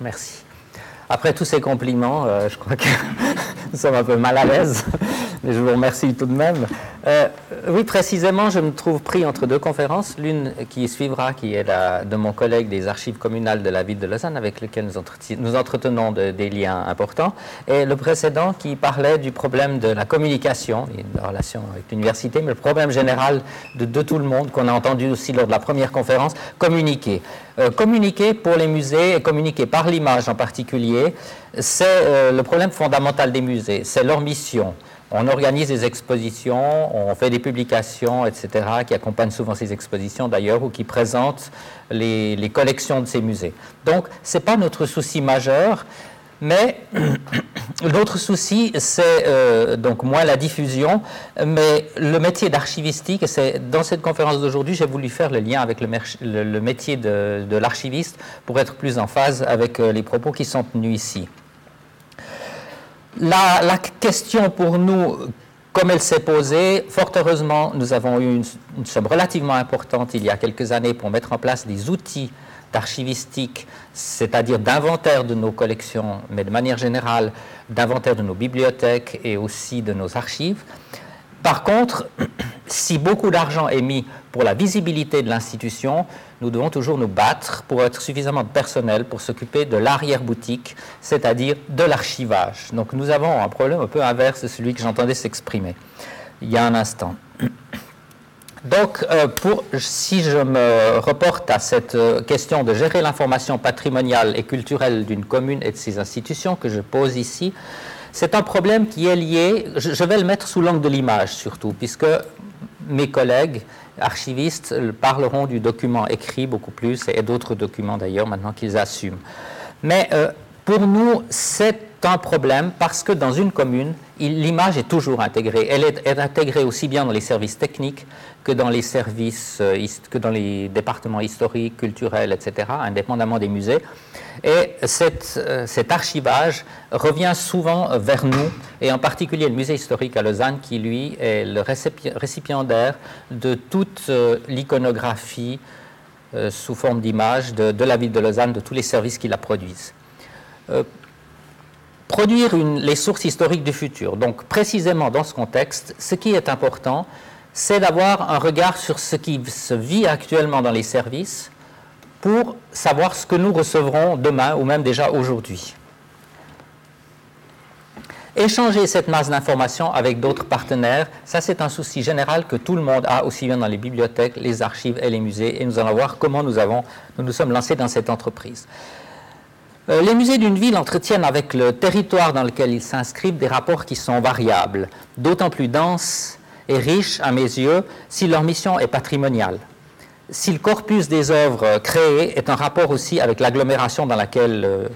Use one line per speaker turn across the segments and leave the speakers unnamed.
Merci. Après tous ces compliments, euh, je crois que nous sommes un peu mal à l'aise, mais je vous remercie tout de même. Euh, oui, précisément, je me trouve pris entre deux conférences. L'une qui suivra, qui est la, de mon collègue des archives communales de la ville de Lausanne, avec lequel nous, nous entretenons des liens importants, et le précédent qui parlait du problème de la communication, une relation avec l'université, mais le problème général de, tout le monde, qu'on a entendu aussi lors de la première conférence, communiquer. Euh, communiquer pour les musées communiquer par l'image en particulier, c'est euh, le problème fondamental des musées, c'est leur mission. On organise des expositions, on fait des publications, etc., qui accompagnent souvent ces expositions d'ailleurs, ou qui présentent les, collections de ces musées. Donc, ce n'est pas notre souci majeur, mais l'autre souci, c'est euh, donc moins la diffusion, mais le métier d'archivistique, c'est dans cette conférence d'aujourd'hui, j'ai voulu faire le lien avec le, métier de, l'archiviste pour être plus en phase avec euh, les propos qui sont tenus ici. La, question pour nous, comme elle s'est posée, fort heureusement, nous avons eu une, une somme relativement importante il y a quelques années pour mettre en place des outils d'archivistique, c'est-à-dire d'inventaire de nos collections, mais de manière générale d'inventaire de nos bibliothèques et aussi de nos archives. Par contre, si beaucoup d'argent est mis pour la visibilité de l'institution, nous devons toujours nous battre pour être suffisamment de personnel pour s'occuper de l'arrière-boutique, c'est-à-dire de l'archivage. Donc nous avons un problème un peu inverse de celui que j'entendais s'exprimer il y a un instant. Donc, euh, si je me reporte à cette euh, question de gérer l'information patrimoniale et culturelle d'une commune et de ses institutions que je pose ici, c'est un problème qui est lié, je, vais le mettre sous l'angle de l'image surtout, puisque mes collègues archivistes parleront du document écrit beaucoup plus, et d'autres documents d'ailleurs maintenant qu'ils assument. Mais euh, pour nous, c'est un problème parce que dans une commune, l'image est toujours intégrée. Elle est, intégrée aussi bien dans les services techniques que dans les services, euh, que dans les départements historiques, culturels, etc., indépendamment des musées. Et euh, cet archivage revient souvent vers nous, et en particulier le musée historique à Lausanne, qui lui est le récipiendaire de toute euh, l'iconographie sous forme d'image de, la ville de Lausanne, de tous les services qui la produisent produire les sources historiques du futur. Donc précisément dans ce contexte, ce qui est important, c'est d'avoir un regard sur ce qui se vit actuellement dans les services pour savoir ce que nous recevrons demain ou même déjà aujourd'hui. Échanger cette masse d'informations avec d'autres partenaires, ça c'est un souci général que tout le monde a, aussi bien dans les bibliothèques, les archives et les musées, et nous allons voir comment nous, avons, nous nous sommes lancés dans cette entreprise. Euh, les musées d'une ville entretiennent avec le territoire dans lequel ils s'inscrivent des rapports qui sont variables, d'autant plus denses et riches à mes yeux si leur mission est patrimoniale. Si le corpus des œuvres créées est un rapport aussi avec l'agglomération dans laquelle euh,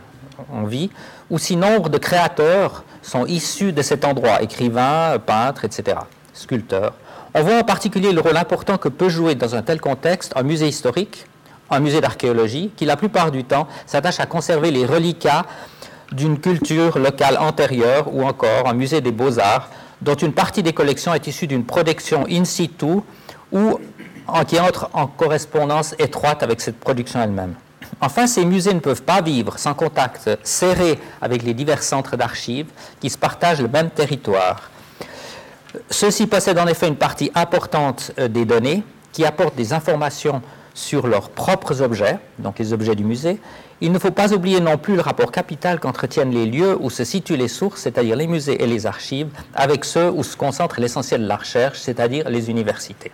on vit, ou si nombre de créateurs sont issus de cet endroit, écrivains, peintres, etc., sculpteurs. On voit en particulier le rôle important que peut jouer dans un tel contexte un musée historique un musée d'archéologie qui, la plupart du temps, s'attache à conserver les reliquats d'une culture locale antérieure ou encore un musée des beaux-arts dont une partie des collections est issue d'une production in situ ou qui entre en correspondance étroite avec cette production elle-même. Enfin, ces musées ne peuvent pas vivre sans contact serré avec les divers centres d'archives qui se partagent le même territoire. Ceux-ci possèdent en effet une partie importante euh, des données qui apportent des informations sur leurs propres objets, donc les objets du musée. Il ne faut pas oublier non plus le rapport capital qu'entretiennent les lieux où se situent les sources, c'est-à-dire les musées et les archives, avec ceux où se concentre l'essentiel de la recherche, c'est-à-dire les universités.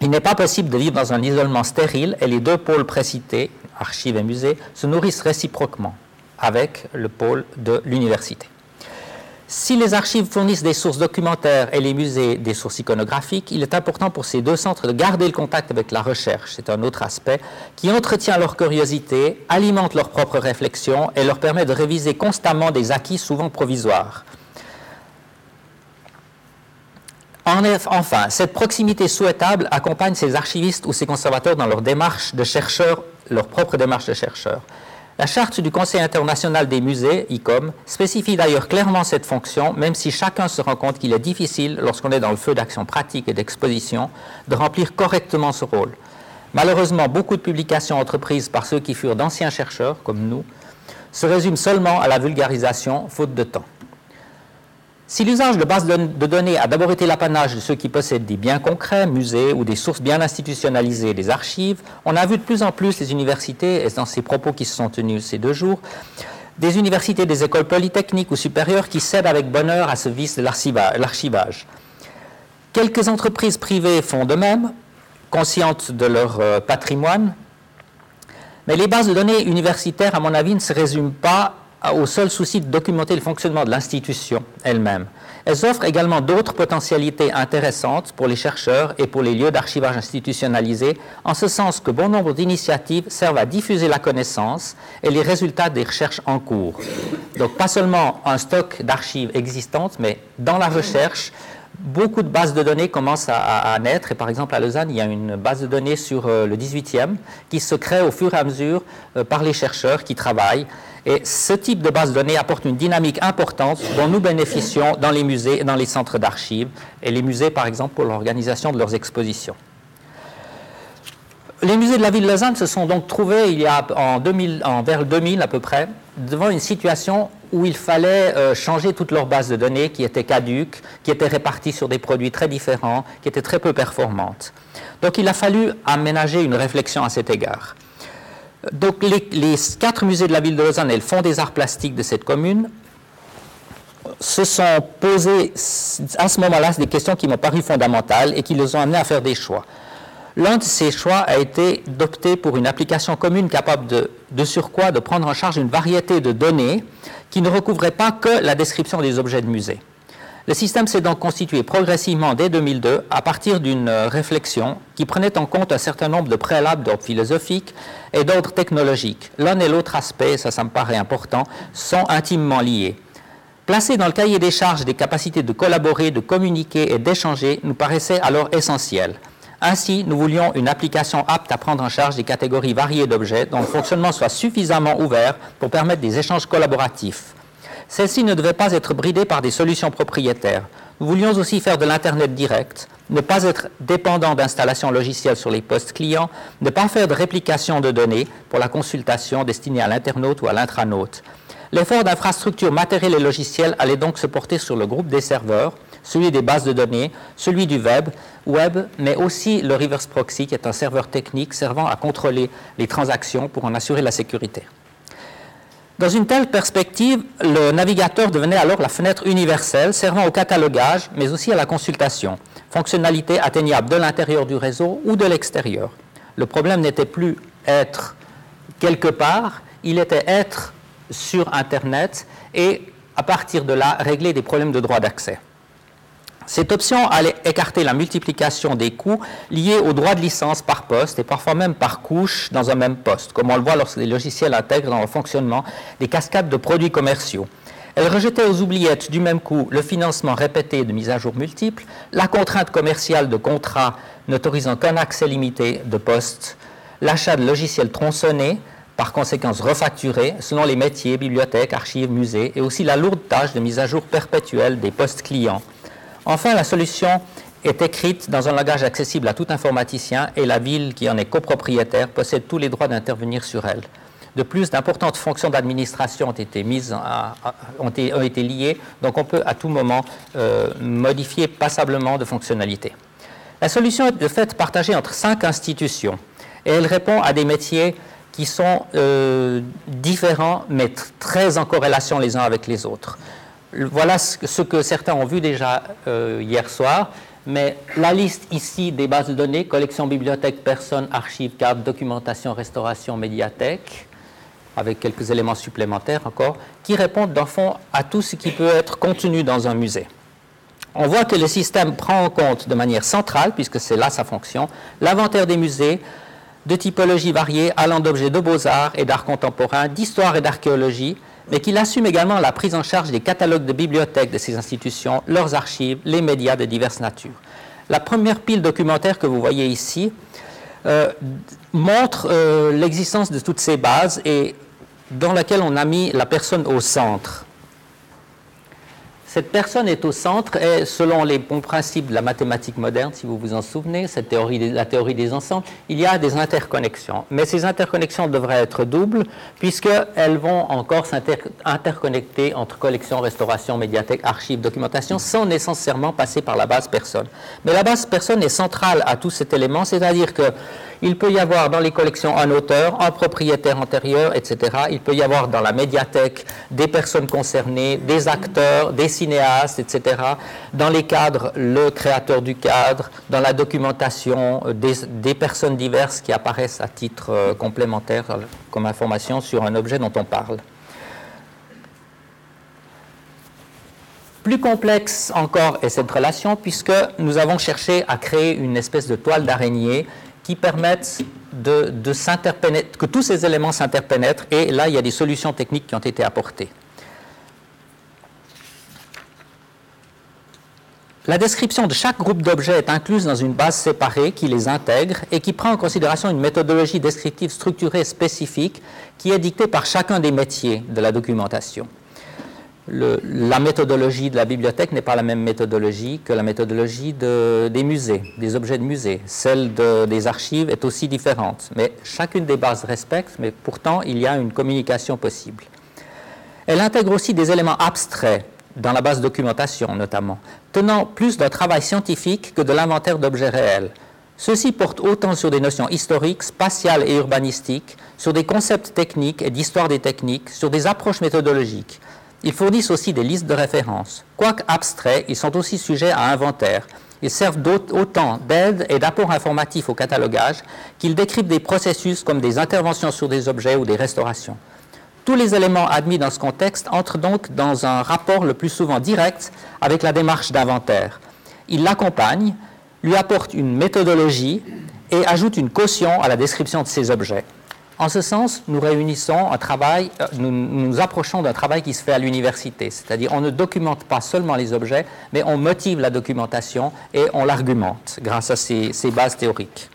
Il n'est pas possible de vivre dans un isolement stérile et les deux pôles précités, archives et musées, se nourrissent réciproquement avec le pôle de l'université. Si les archives fournissent des sources documentaires et les musées des sources iconographiques, il est important pour ces deux centres de garder le contact avec la recherche, c'est un autre aspect, qui entretient leur curiosité, alimente leur propre réflexion et leur permet de réviser constamment des acquis souvent provisoires. Enfin, cette proximité souhaitable accompagne ces archivistes ou ces conservateurs dans leur démarche de chercheurs, leur propre démarche de chercheurs. La charte du Conseil international des musées, ICOM, spécifie d'ailleurs clairement cette fonction, même si chacun se rend compte qu'il est difficile, lorsqu'on est dans le feu d'action pratique et d'exposition, de remplir correctement ce rôle. Malheureusement, beaucoup de publications entreprises par ceux qui furent d'anciens chercheurs, comme nous, se résument seulement à la vulgarisation, faute de temps. Si l'usage de bases de données a d'abord été l'apanage de ceux qui possèdent des biens concrets, musées ou des sources bien institutionnalisées, des archives, on a vu de plus en plus les universités, et dans ces propos qui se sont tenus ces deux jours, des universités, des écoles polytechniques ou supérieures qui cèdent avec bonheur à ce vice de l'archivage. Quelques entreprises privées font de même, conscientes de leur euh, patrimoine, mais les bases de données universitaires, à mon avis, ne se résument pas au seul souci de documenter le fonctionnement de l'institution elle-même. Elles offrent également d'autres potentialités intéressantes pour les chercheurs et pour les lieux d'archivage institutionnalisés, en ce sens que bon nombre d'initiatives servent à diffuser la connaissance et les résultats des recherches en cours. Donc pas seulement un stock d'archives existantes, mais dans la recherche, beaucoup de bases de données commencent à, naître. Et par exemple, à Lausanne, il y a une base de données sur euh, le 18e qui se crée au fur et à mesure euh, par les chercheurs qui travaillent. Et ce type de base de données apporte une dynamique importante dont nous bénéficions dans les musées et dans les centres d'archives, et les musées, par exemple, pour l'organisation de leurs expositions. Les musées de la ville de Lausanne se sont donc trouvés, il y a en, 2000, en vers 2000 à peu près, devant une situation où il fallait euh, changer toutes leurs bases de données qui étaient caduques, qui étaient réparties sur des produits très différents, qui étaient très peu performantes. Donc il a fallu aménager une réflexion à cet égard. Donc les, quatre musées de la ville de Lausanne et le Fonds des arts plastiques de cette commune se sont posés à ce moment-là des questions qui m'ont paru fondamentales et qui les ont amenés à faire des choix. L'un de ces choix a été d'opter pour une application commune capable de, surcroît de prendre en charge une variété de données qui ne recouvraient pas que la description des objets de musée. Le système s'est donc constitué progressivement dès 2002 à partir d'une euh, réflexion qui prenait en compte un certain nombre de préalables d'ordre philosophique et d'ordre technologique. L'un et l'autre aspect, ça, ça me paraît important, sont intimement liés. Placer dans le cahier des charges des capacités de collaborer, de communiquer et d'échanger nous paraissait alors essentiel. Ainsi, nous voulions une application apte à prendre en charge des catégories variées d'objets dont le fonctionnement soit suffisamment ouvert pour permettre des échanges collaboratifs. Celle-ci ne devait pas être bridée par des solutions propriétaires. Nous voulions aussi faire de l'Internet direct, ne pas être dépendant d'installations logicielles sur les postes clients, ne pas faire de réplication de données pour la consultation destinée à l'internaute ou à l'intranaute. L'effort d'infrastructure matérielle et logicielle allait donc se porter sur le groupe des serveurs, celui des bases de données, celui du web, web, mais aussi le reverse proxy, qui est un serveur technique servant à contrôler les transactions pour en assurer la sécurité. Dans une telle perspective, le navigateur devenait alors la fenêtre universelle servant au catalogage, mais aussi à la consultation, fonctionnalité atteignable de l'intérieur du réseau ou de l'extérieur. Le problème n'était plus être quelque part, il était être sur Internet et à partir de là régler des problèmes de droit d'accès. Cette option allait écarter la multiplication des coûts liés aux droits de licence par poste et parfois même par couche dans un même poste, comme on le voit lorsque les logiciels intègrent dans le fonctionnement des cascades de produits commerciaux. Elle rejetait aux oubliettes du même coup le financement répété de mises à jour multiples, la contrainte commerciale de contrats n'autorisant qu'un accès limité de postes, l'achat de logiciels tronçonnés, par conséquent refacturés selon les métiers, bibliothèques, archives, musées, et aussi la lourde tâche de mise à jour perpétuelle des postes clients Enfin, la solution est écrite dans un langage accessible à tout informaticien et la ville qui en est copropriétaire possède tous les droits d'intervenir sur elle. De plus, d'importantes fonctions d'administration ont été mises, ont, été, liées, donc on peut à tout moment euh, modifier passablement de fonctionnalités. La solution est de fait partagée entre cinq institutions et elle répond à des métiers qui sont euh, différents mais très en corrélation les uns avec les autres. Voilà ce que certains ont vu déjà euh, hier soir, mais la liste ici des bases de données, collection, bibliothèque, personnes, archives, cartes, documentation, restauration, médiathèque, avec quelques éléments supplémentaires encore, qui répondent dans fond à tout ce qui peut être contenu dans un musée. On voit que le système prend en compte de manière centrale, puisque c'est là sa fonction, l'inventaire des musées, de typologies variées allant d'objets de beaux-arts et d'art contemporain, d'histoire et d'archéologie, mais qu'il assume également la prise en charge des catalogues de bibliothèques de ces institutions, leurs archives, les médias de diverses natures. La première pile documentaire que vous voyez ici euh, montre euh, l'existence de toutes ces bases et dans laquelle on a mis la personne au centre. Cette personne est au centre et selon les bons principes de la mathématique moderne, si vous vous en souvenez, la théorie des ensembles, il y a des interconnexions. Mais ces interconnexions devraient être doubles puisqu'elles vont encore s'interconnecter entre collection, restauration, médiathèque, archives, documentation sans nécessairement passer par la base personne. Mais la base personne est centrale à tout cet élément, c'est-à-dire que il peut y avoir dans les collections un auteur, un propriétaire antérieur, etc. Il peut y avoir dans la médiathèque des personnes concernées, des acteurs, des cinéastes, etc. Dans les cadres, le créateur du cadre. Dans la documentation, euh, des, personnes diverses qui apparaissent à titre euh, complémentaire euh, comme information sur un objet dont on parle. Plus complexe encore est cette relation puisque nous avons cherché à créer une espèce de toile d'araignée qui permettent que tous ces éléments s'interpénètrent et là, il y a des solutions techniques qui ont été apportées. La description de chaque groupe d'objets est incluse dans une base séparée qui les intègre et qui prend en considération une méthodologie descriptive structurée spécifique qui est dictée par chacun des métiers de la documentation la méthodologie de la bibliothèque n'est pas la même méthodologie que la méthodologie des musées, des objets de musée. Celle des archives est aussi différente, mais chacune des bases respecte, mais pourtant il y a une communication possible. Elle intègre aussi des éléments abstraits dans la base documentation notamment, tenant plus d'un travail scientifique que de l'inventaire d'objets réels. Ceux-ci portent autant sur des notions historiques, spatiales et urbanistiques, sur des concepts techniques et d'histoire des techniques, sur des approches méthodologiques. Ils fournissent aussi des listes de références. Quoique abstraits, ils sont aussi sujets à inventaire. Ils servent autant d'aide et d'apport informatif au catalogage qu'ils décrivent des processus comme des interventions sur des objets ou des restaurations. Tous les éléments admis dans ce contexte entrent donc dans un rapport le plus souvent direct avec la démarche d'inventaire. Ils l'accompagnent, lui apportent une méthodologie et ajoutent une caution à la description de ces objets. En ce sens, nous réunissons un travail, euh, nous nous approchons d'un travail qui se fait à l'université, c'est-à-dire on ne documente pas seulement les objets, mais on motive la documentation et on l'argumente grâce à ces, bases théoriques.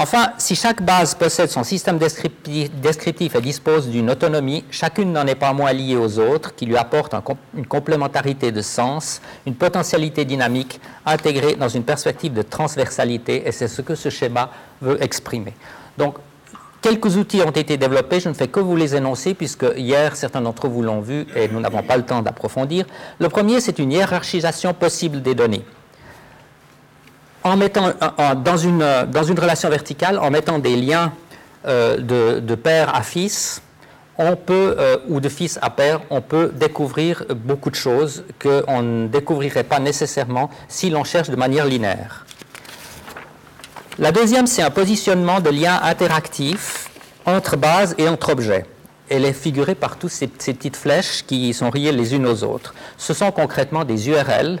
Enfin, si chaque base possède son système descriptif, et dispose d'une autonomie, chacune n'en est pas moins liée aux autres, qui lui apportent une complémentarité de sens, une potentialité dynamique intégrée dans une perspective de transversalité, et c'est ce que ce schéma veut exprimer. Donc, quelques outils ont été développés, je ne fais que vous les énoncer puisque hier certains d'entre vous l'ont vu et nous n'avons pas le temps d'approfondir. Le premier, c'est une hiérarchisation possible des données. En mettant dans, une, dans une relation verticale, en mettant des liens euh, de, père à fils, on peut, euh, ou de fils à père, on peut découvrir beaucoup de choses qu'on ne découvrirait pas nécessairement si l'on cherche de manière linéaire. La deuxième, c'est un positionnement de liens interactifs entre bases et entre objets. Elle est figurée par toutes ces, petites flèches qui sont reliées les unes aux autres. Ce sont concrètement des URL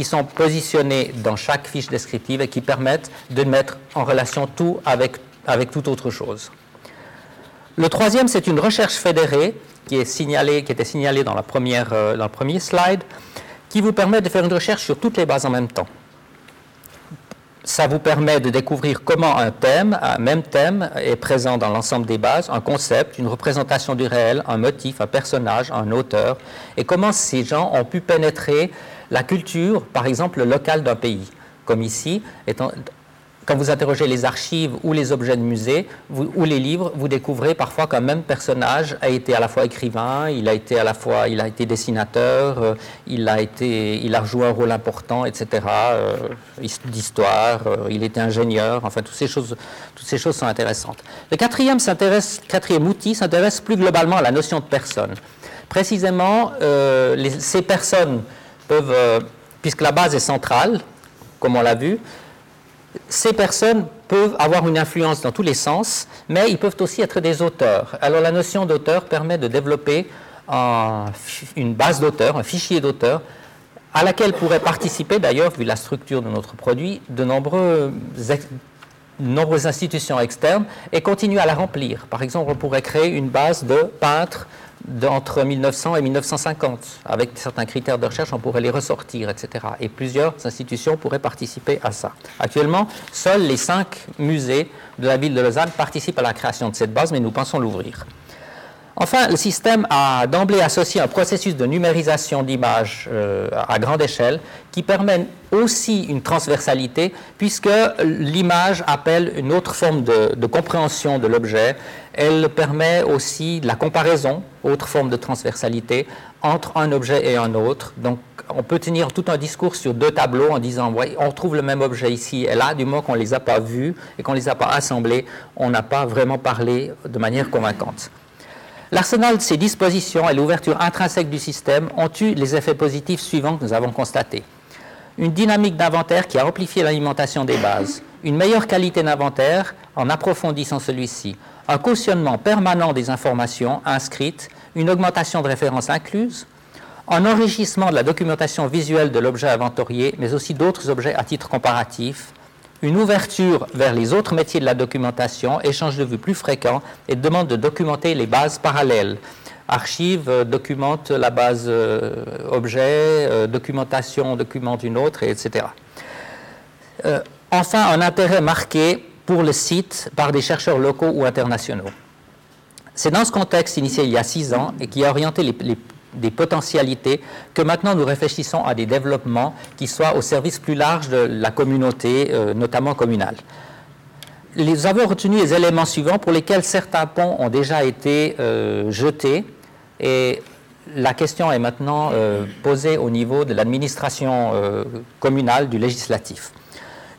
qui sont positionnés dans chaque fiche descriptive et qui permettent de mettre en relation tout avec, avec toute autre chose. Le troisième, c'est une recherche fédérée qui, est signalée, qui était signalée dans, la première, euh, dans le premier slide, qui vous permet de faire une recherche sur toutes les bases en même temps ça vous permet de découvrir comment un thème, un même thème, est présent dans l'ensemble des bases, un concept, une représentation du réel, un motif, un personnage, un auteur, et comment ces gens ont pu pénétrer la culture, par exemple, locale d'un pays. Comme ici, quand vous interrogez les archives ou les objets de musée ou les livres, vous découvrez parfois qu'un même personnage a été à la fois écrivain, il a été à la fois, il a été dessinateur, euh, il a été, il a joué un rôle important, etc. Euh, d'histoire, euh, il était ingénieur. Enfin, toutes ces choses, toutes ces choses sont intéressantes. Le quatrième quatrième outil s'intéresse plus globalement à la notion de personne. Précisément, ces personnes peuvent, puisque la base est centrale, comme on l'a vu, ces personnes peuvent avoir une influence dans tous les sens, mais ils peuvent aussi être des auteurs. Alors la notion d'auteur permet de développer une base d'auteurs, un fichier d'auteurs, à laquelle pourraient participer d'ailleurs, vu la structure de notre produit, de nombreuses institutions externes et continuer à la remplir. Par exemple, on pourrait créer une base de peintres entre 1900 et 1950. Avec certains critères de recherche, on pourrait les ressortir, etc. Et plusieurs institutions pourraient participer à ça. Actuellement, seuls les cinq musées de la ville de Lausanne participent à la création de cette base, mais nous pensons l'ouvrir. Enfin, le système a d'emblée associé un processus de numérisation d'images euh, à grande échelle qui permet aussi une transversalité puisque l'image appelle une autre forme de, compréhension de l'objet. Elle permet aussi la comparaison, autre forme de transversalité, entre un objet et un autre. Donc, on peut tenir tout un discours sur deux tableaux en disant on trouve le même objet ici et là, du moment qu'on ne les a pas vus et qu'on ne les a pas assemblés, on n'a pas vraiment parlé de manière convaincante. L'arsenal de ces dispositions et l'ouverture intrinsèque du système ont eu les effets positifs suivants que nous avons constatés. Une dynamique d'inventaire qui a amplifié l'alimentation des bases, une meilleure qualité d'inventaire en approfondissant celui-ci, un cautionnement permanent des informations inscrites, une augmentation de références incluses, un enrichissement de la documentation visuelle de l'objet inventorié, mais aussi d'autres objets à titre comparatif, une ouverture vers les autres métiers de la documentation, échange de vues plus fréquents et demande de documenter les bases parallèles. Archive euh, documente la base euh, objet, euh, documentation documente une autre, etc. enfin, un intérêt marqué pour le site par des chercheurs locaux ou internationaux. C'est dans ce contexte initié il y a six ans et qui a orienté les des potentialités, que maintenant nous réfléchissons à des développements qui soient au service plus large de la communauté, euh, notamment communale. Nous avons retenu les éléments suivants pour lesquels certains ponts ont déjà été euh, jetés. Et la question est maintenant euh, posée au niveau de l'administration communale, du législatif.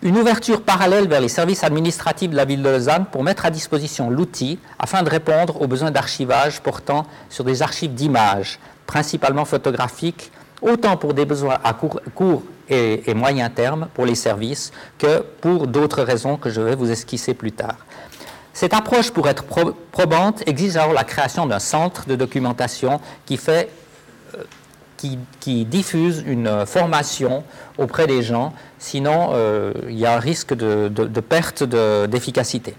Une ouverture parallèle vers les services administratifs de la ville de Lausanne pour mettre à disposition l'outil afin de répondre aux besoins d'archivage portant sur des archives d'images, principalement photographiques, autant pour des besoins à court, et, moyen terme pour les services que pour d'autres raisons que je vais vous esquisser plus tard. Cette approche, pour être probante, exige alors la création d'un centre de documentation qui fait euh, qui, diffuse une formation auprès des gens, sinon euh, il y a un risque de, perte d'efficacité.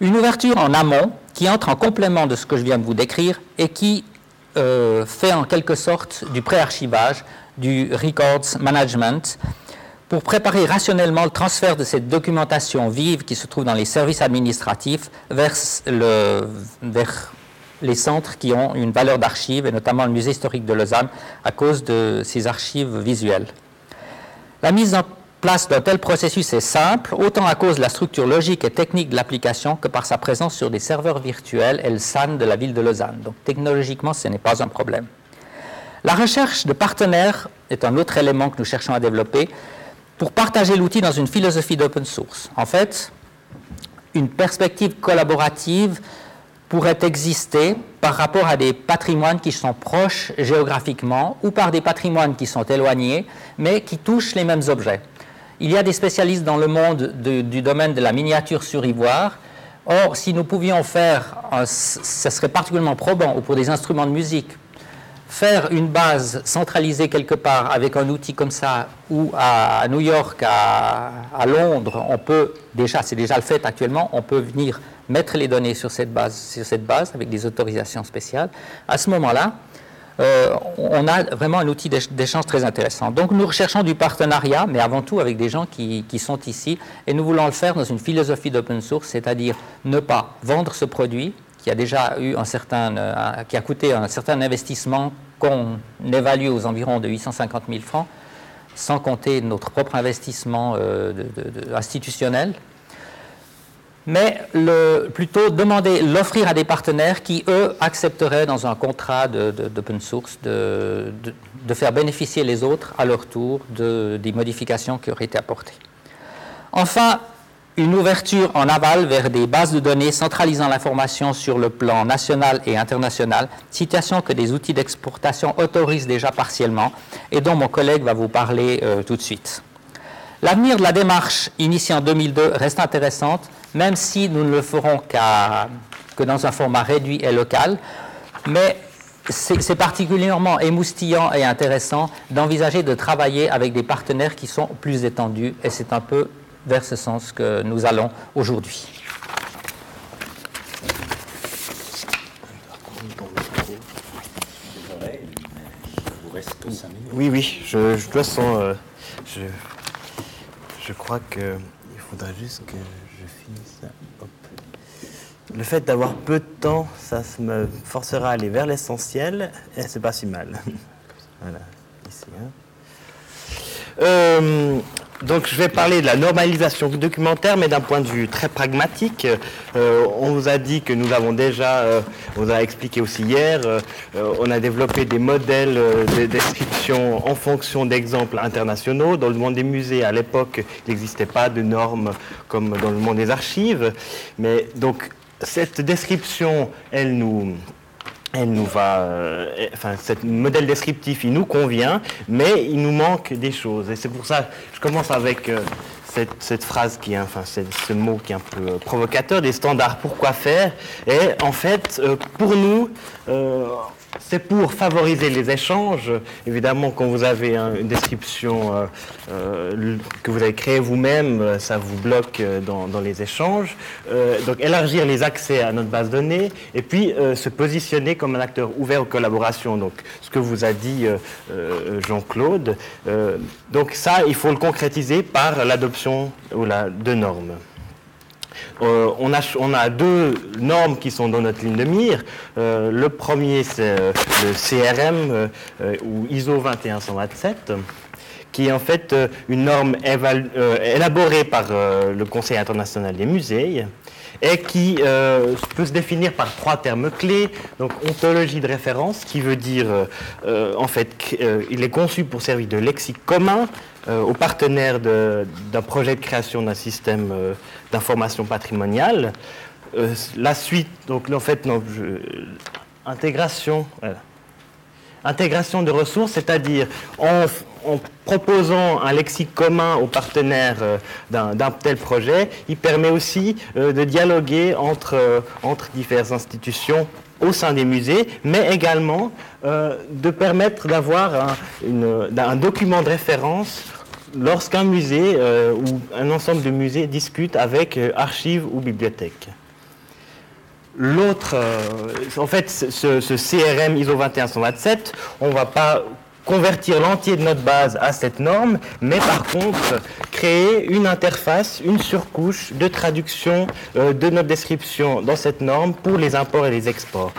une ouverture en amont qui entre en complément de ce que je viens de vous décrire et qui euh, fait en quelque sorte du pré-archivage, du records management, pour préparer rationnellement le transfert de cette documentation vive qui se trouve dans les services administratifs vers, le, vers les centres qui ont une valeur d'archive, et notamment le musée historique de Lausanne, à cause de ces archives visuelles. La mise en place d'un tel processus est simple, autant à cause de la structure logique et technique de l'application que par sa présence sur des serveurs virtuels et de la ville de Lausanne. Donc technologiquement, ce n'est pas un problème. La recherche de partenaires est un autre élément que nous cherchons à développer pour partager l'outil dans une philosophie d'open source. En fait, une perspective collaborative pourrait exister par rapport à des patrimoines qui sont proches géographiquement ou par des patrimoines qui sont éloignés, mais qui touchent les mêmes objets. Il y a des spécialistes dans le monde du domaine de la miniature sur ivoire. Or, si nous pouvions faire, ce serait particulièrement probant, ou pour des instruments de musique, faire une base centralisée quelque part avec un outil comme ça, ou à New York, à, à Londres, on peut déjà, c'est déjà le fait actuellement, on peut venir mettre les données sur cette base, sur cette base avec des autorisations spéciales, à ce moment-là, euh, on a vraiment un outil d'échange très intéressant. Donc nous recherchons du partenariat, mais avant tout avec des gens qui, sont ici, et nous voulons le faire dans une philosophie d'open source, c'est-à-dire ne pas vendre ce produit qui a déjà eu un certain, euh, qui a coûté un certain investissement qu'on évalue aux environs de 850 000 francs, sans compter notre propre investissement euh, institutionnel, mais plutôt demander, l'offrir à des partenaires qui, eux, accepteraient dans un contrat d'open source de, de, faire bénéficier les autres à leur tour des modifications qui auraient été apportées. Enfin, une ouverture en aval vers des bases de données centralisant l'information sur le plan national et international, situation que des outils d'exportation autorisent déjà partiellement et dont mon collègue va vous parler euh, tout de suite. L'avenir de la démarche initiée en 2002 reste intéressante, même si nous ne le ferons que dans un format réduit et local. Mais c'est particulièrement émoustillant et intéressant d'envisager de travailler avec des partenaires qui sont plus étendus, et c'est un peu vers ce sens que nous allons aujourd'hui.
Oui, oui, je, dois sans, je, je crois qu'il faudrait juste que je finisse. Hop. le fait d'avoir peu de temps, ça me forcera à aller vers l'essentiel, et c'est pas si mal. voilà, ici. Hein. Euh, donc je vais parler de la normalisation documentaire, mais d'un point de vue très pragmatique. Euh, on vous a dit que nous avons déjà, euh, on vous a expliqué aussi hier, on a développé des modèles de description en fonction d'exemples internationaux. Dans le monde des musées, à l'époque, il n'existait pas de normes comme dans le monde des archives. Mais donc cette description, elle nous, elle nous va, euh, enfin, ce modèle descriptif, il nous convient, mais il nous manque des choses. Et c'est pour ça, je commence avec euh, cette, phrase qui est, enfin, ce mot qui est un peu euh, provocateur, des standards pour quoi faire. Et en fait, pour nous, c'est pour favoriser les échanges. Évidemment, quand vous avez une description euh, euh, que vous avez créée vous-même, euh, ça vous bloque dans, les échanges. donc, élargir les accès à notre base de données et puis se positionner comme un acteur ouvert aux collaborations. Donc, ce que vous a dit Jean-Claude. donc, ça, il faut le concrétiser par l'adoption de normes. Euh, on, a, deux normes qui sont dans notre ligne de mire. Euh, le premier, c'est euh, le CRM ou ISO 21127 qui est en fait une norme élaborée par le Conseil international des musées et qui peut se définir par trois termes clés. Donc ontologie de référence, qui veut dire en fait qu'il est conçu pour servir de lexique commun aux partenaires d'un projet de création d'un système d'information patrimoniale. Euh, la suite, donc en fait, intégration, de ressources, c'est-à-dire en, proposant un lexique commun aux partenaires euh, d'un tel projet, il permet aussi euh, de dialoguer entre, entre diverses institutions au sein des musées, mais également de permettre d'avoir un document de référence lorsqu'un musée euh, ou un ensemble de musées discute avec euh, archives ou bibliothèques. L'autre, euh, en fait, ce, CRM ISO 21127, on ne va pas convertir l'entier de notre base à cette norme, mais par contre créer une interface, une surcouche de traduction de notre description dans cette norme pour les imports et les exports.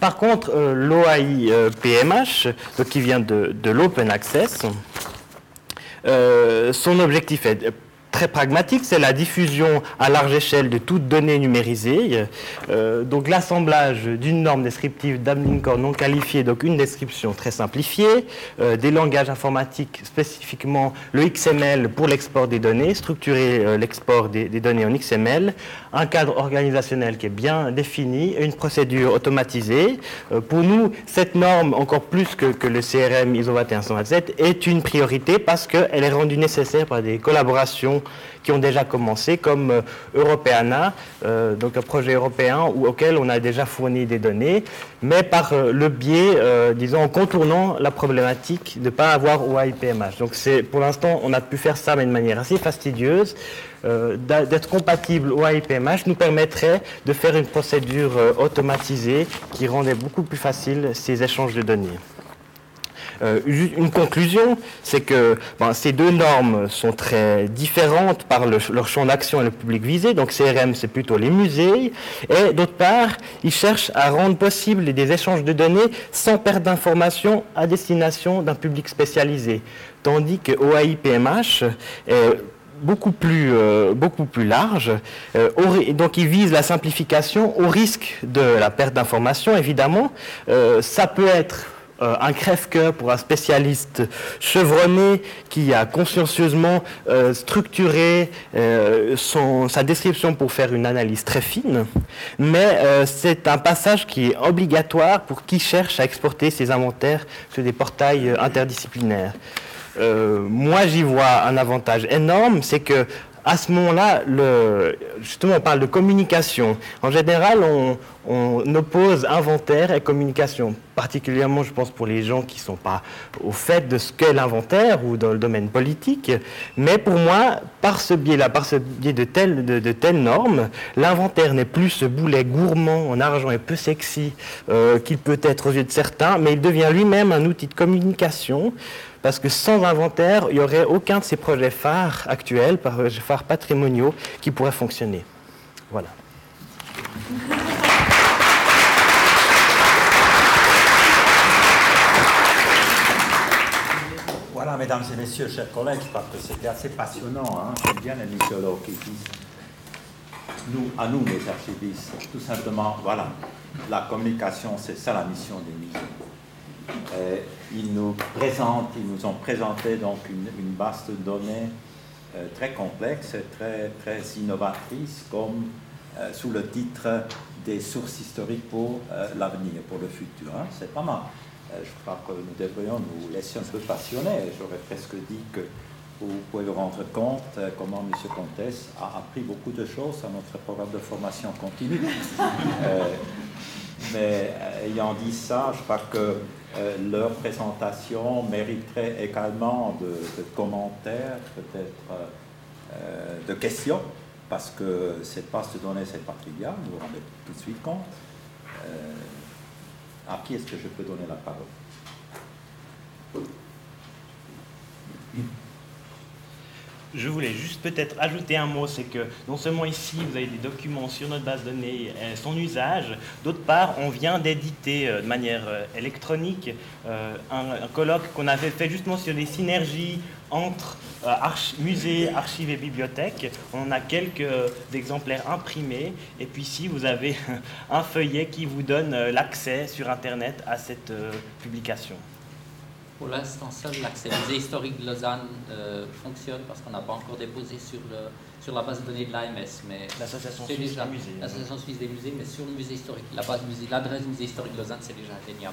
par contre, l'OAI PMH, qui vient de, l'Open Access, son objectif est très pragmatique, c'est la diffusion à large échelle de toutes données numérisées. Euh, donc l'assemblage d'une norme descriptive corps non qualifiée, donc une description très simplifiée, euh, des langages informatiques, spécifiquement le XML pour l'export des données, structurer euh, l'export des, données en XML, un cadre organisationnel qui est bien défini, une procédure automatisée. pour nous, cette norme, encore plus que, que le CRM ISO 21127, est une priorité parce qu'elle est rendue nécessaire par des collaborations qui ont déjà commencé, comme euh, Europeana, euh, donc un projet européen auquel on a déjà fourni des données, mais par euh, le biais, disons, en contournant la problématique de ne pas avoir OIPMH. Donc pour l'instant, on a pu faire ça, mais de manière assez fastidieuse. d'être compatible au AIPMH nous permettrait de faire une procédure automatisée qui rendait beaucoup plus facile ces échanges de données. Euh, une conclusion, c'est que ces deux normes sont très différentes par leur champ d'action et le public visé. Donc CRM, c'est plutôt les musées. Et d'autre part, ils cherchent à rendre possible des échanges de données sans perte d'informations à destination d'un public spécialisé. Tandis que OAI-PMH est beaucoup plus, euh, beaucoup plus large. Euh, donc il vise la simplification au risque de la perte d'informations, évidemment. ça peut être euh, un crève-cœur pour un spécialiste chevronné qui a consciencieusement euh, structuré euh, sa description pour faire une analyse très fine, mais c'est un passage qui est obligatoire pour qui cherche à exporter ses inventaires sur des portails interdisciplinaires. moi, j'y vois un avantage énorme, c'est que à ce moment-là, justement, on parle de communication. En général, on, oppose inventaire et communication. Particulièrement, je pense, pour les gens qui ne sont pas au fait de ce qu'est l'inventaire ou dans le domaine politique. Mais pour moi, par ce biais-là, par ce biais de telles, normes, l'inventaire n'est plus ce boulet gourmand en argent et peu sexy euh, qu'il peut être aux yeux de certains, mais il devient lui-même un outil de communication parce que sans inventaire, il n'y aurait aucun de ces projets phares actuels, projets phares patrimoniaux, qui pourraient fonctionner. Voilà.
Voilà, mesdames et messieurs, chers collègues, parce que c'était assez passionnant. Hein. J'aime bien les muséologues qui disent, nous, à nous, les archivistes, tout simplement, voilà, la communication, c'est ça la mission des musées. Ils nous présentent, ils nous ont présenté donc une, une base de données euh, très complexe très, très innovatrice, comme euh, sous le titre des sources historiques pour euh, l'avenir, pour le futur. Hein. C'est pas mal. je crois que nous devrions nous laisser un peu passionner. J'aurais presque dit que vous pouvez vous rendre compte comment M. Comtesse a appris beaucoup de choses à notre programme de formation continue. mais ayant dit ça, je crois que euh, leur présentation mériterait également de, commentaires, peut-être euh, de questions, parce que cette base de données, c'est pas trivial, vous vous rendez tout de suite compte. Euh, à qui est-ce que je peux donner la parole?
Je voulais juste peut-être ajouter un mot, c'est que non seulement ici vous avez des documents sur notre base de données, euh, son usage, d'autre part on vient d'éditer euh, de manière euh, électronique un, colloque qu'on avait fait justement sur les synergies entre musées, archives et bibliothèques. On a quelques exemplaires imprimés et puis ici vous avez un feuillet qui vous donne l'accès sur Internet à cette publication.
Pour l'instant, seul l'accès musée historique de Lausanne euh, fonctionne parce qu'on n'a pas encore déposé sur, le, sur la base de données de l'AMS.
Mais l'association suisse des musées.
L'association suisse des musées, mais sur le musée historique, la base musée, l'adresse du musée historique de Lausanne, c'est déjà atteignable.